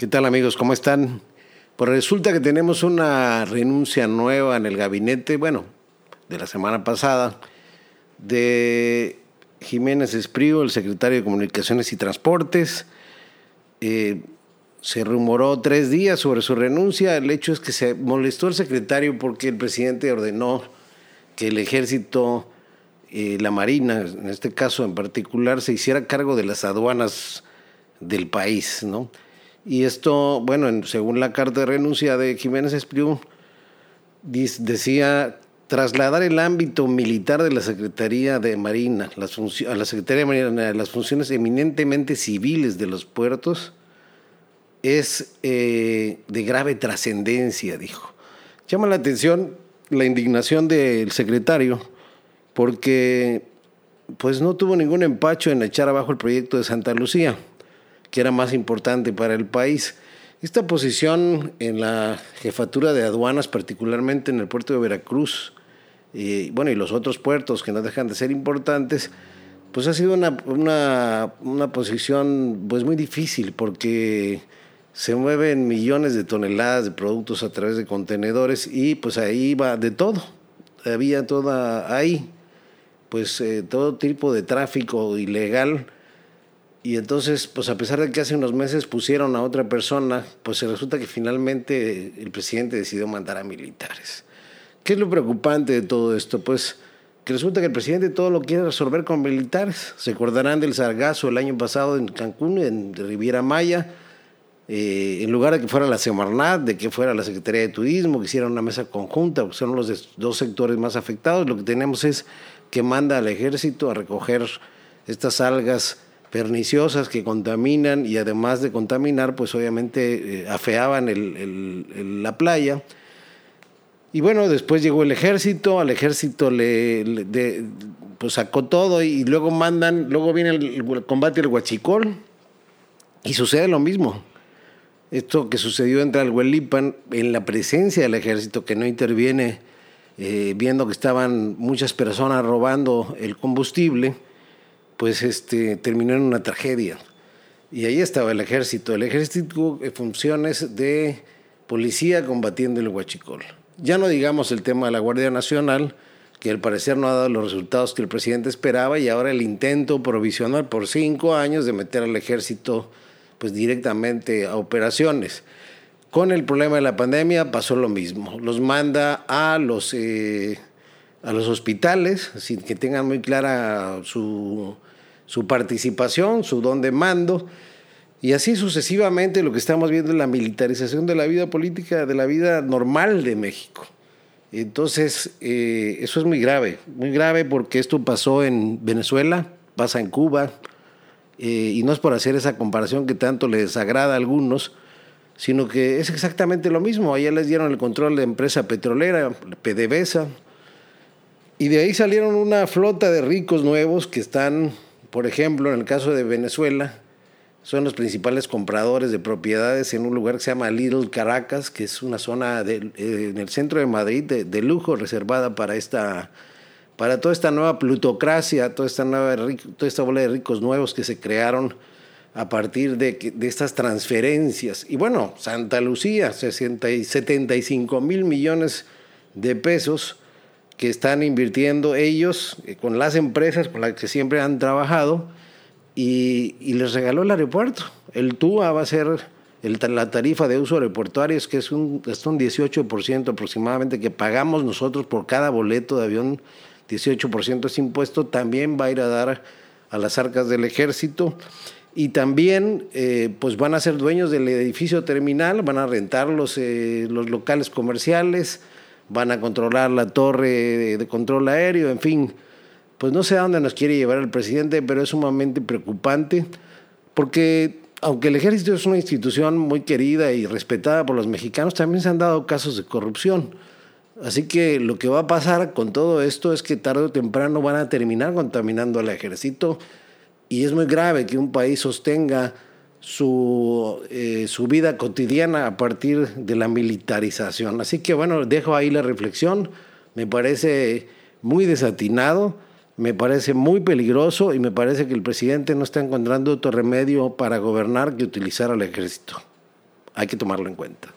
¿Qué tal amigos? ¿Cómo están? Pues resulta que tenemos una renuncia nueva en el gabinete, bueno, de la semana pasada, de Jiménez Esprío, el secretario de Comunicaciones y Transportes. Eh, se rumoró tres días sobre su renuncia. El hecho es que se molestó el secretario porque el presidente ordenó que el ejército, y la marina, en este caso en particular, se hiciera cargo de las aduanas del país, ¿no? Y esto, bueno, según la carta de renuncia de Jiménez Espriu, decía trasladar el ámbito militar de la Secretaría de Marina a la Secretaría de Marina las funciones eminentemente civiles de los puertos es eh, de grave trascendencia, dijo. Llama la atención la indignación del secretario porque pues no tuvo ningún empacho en echar abajo el proyecto de Santa Lucía que era más importante para el país. Esta posición en la jefatura de aduanas, particularmente en el puerto de Veracruz, y bueno, y los otros puertos que no dejan de ser importantes, pues ha sido una, una, una posición pues muy difícil porque se mueven millones de toneladas de productos a través de contenedores y pues ahí va de todo. Había toda ahí, pues eh, todo tipo de tráfico ilegal y entonces, pues a pesar de que hace unos meses pusieron a otra persona, pues se resulta que finalmente el presidente decidió mandar a militares. ¿Qué es lo preocupante de todo esto? Pues que resulta que el presidente todo lo quiere resolver con militares. Se acordarán del sargazo el año pasado en Cancún, en Riviera Maya, eh, en lugar de que fuera la Semarnat, de que fuera la Secretaría de Turismo, que hiciera una mesa conjunta, porque son los dos sectores más afectados, lo que tenemos es que manda al ejército a recoger estas algas perniciosas que contaminan y además de contaminar, pues obviamente eh, afeaban el, la playa. Y bueno, después llegó el ejército, al ejército le, pues sacó todo y luego mandan, luego viene el, combate del Huachicol y sucede lo mismo. Esto que sucedió entre Huelipan en la presencia del ejército que no interviene, eh, viendo que estaban muchas personas robando el combustible, pues este, terminó en una tragedia. Y ahí estaba el ejército. El ejército en funciones de policía combatiendo el huachicol. Ya no digamos el tema de la Guardia Nacional, que al parecer no ha dado los resultados que el presidente esperaba, y ahora el intento provisional por cinco años de meter al ejército pues directamente a operaciones. Con el problema de la pandemia pasó lo mismo. Los manda a los, eh, a los hospitales, sin que tengan muy clara su su participación, su don de mando, y así sucesivamente lo que estamos viendo es la militarización de la vida política, de la vida normal de México. Entonces, eh, eso es muy grave, muy grave porque esto pasó en Venezuela, pasa en Cuba, eh, y no es por hacer esa comparación que tanto les agrada a algunos, sino que es exactamente lo mismo. Allá les dieron el control de empresa petrolera, PDVSA, y de ahí salieron una flota de ricos nuevos que están por ejemplo, en el caso de Venezuela, son los principales compradores de propiedades en un lugar que se llama Little Caracas, que es una zona eh, en el centro de Madrid de, lujo reservada para esta para toda esta nueva plutocracia, toda esta nueva toda esta bola de ricos nuevos que se crearon a partir de, de estas transferencias. Y bueno, Santa Lucía, 60 y 75 mil millones de pesos que están invirtiendo ellos eh, con las empresas con las que siempre han trabajado y, les regaló el aeropuerto. El TUA va a ser el, la tarifa de uso aeroportuario, que es un, es un 18% aproximadamente que pagamos nosotros por cada boleto de avión, 18% es impuesto, también va a ir a dar a las arcas del ejército y también eh, pues van a ser dueños del edificio terminal, van a rentar los, eh, los locales comerciales, van a controlar la torre de, control aéreo, en fin, pues no sé a dónde nos quiere llevar el presidente, pero es sumamente preocupante porque aunque el ejército es una institución muy querida y respetada por los mexicanos, también se han dado casos de corrupción. Así que lo que va a pasar con todo esto es que tarde o temprano van a terminar contaminando al ejército y es muy grave que un país sostenga su, eh, su vida cotidiana a partir de la militarización. Así que bueno, dejo ahí la reflexión. Me parece muy desatinado, me parece muy peligroso y me parece que el presidente no está encontrando otro remedio para gobernar que utilizar al ejército. hay que tomarlo en cuenta.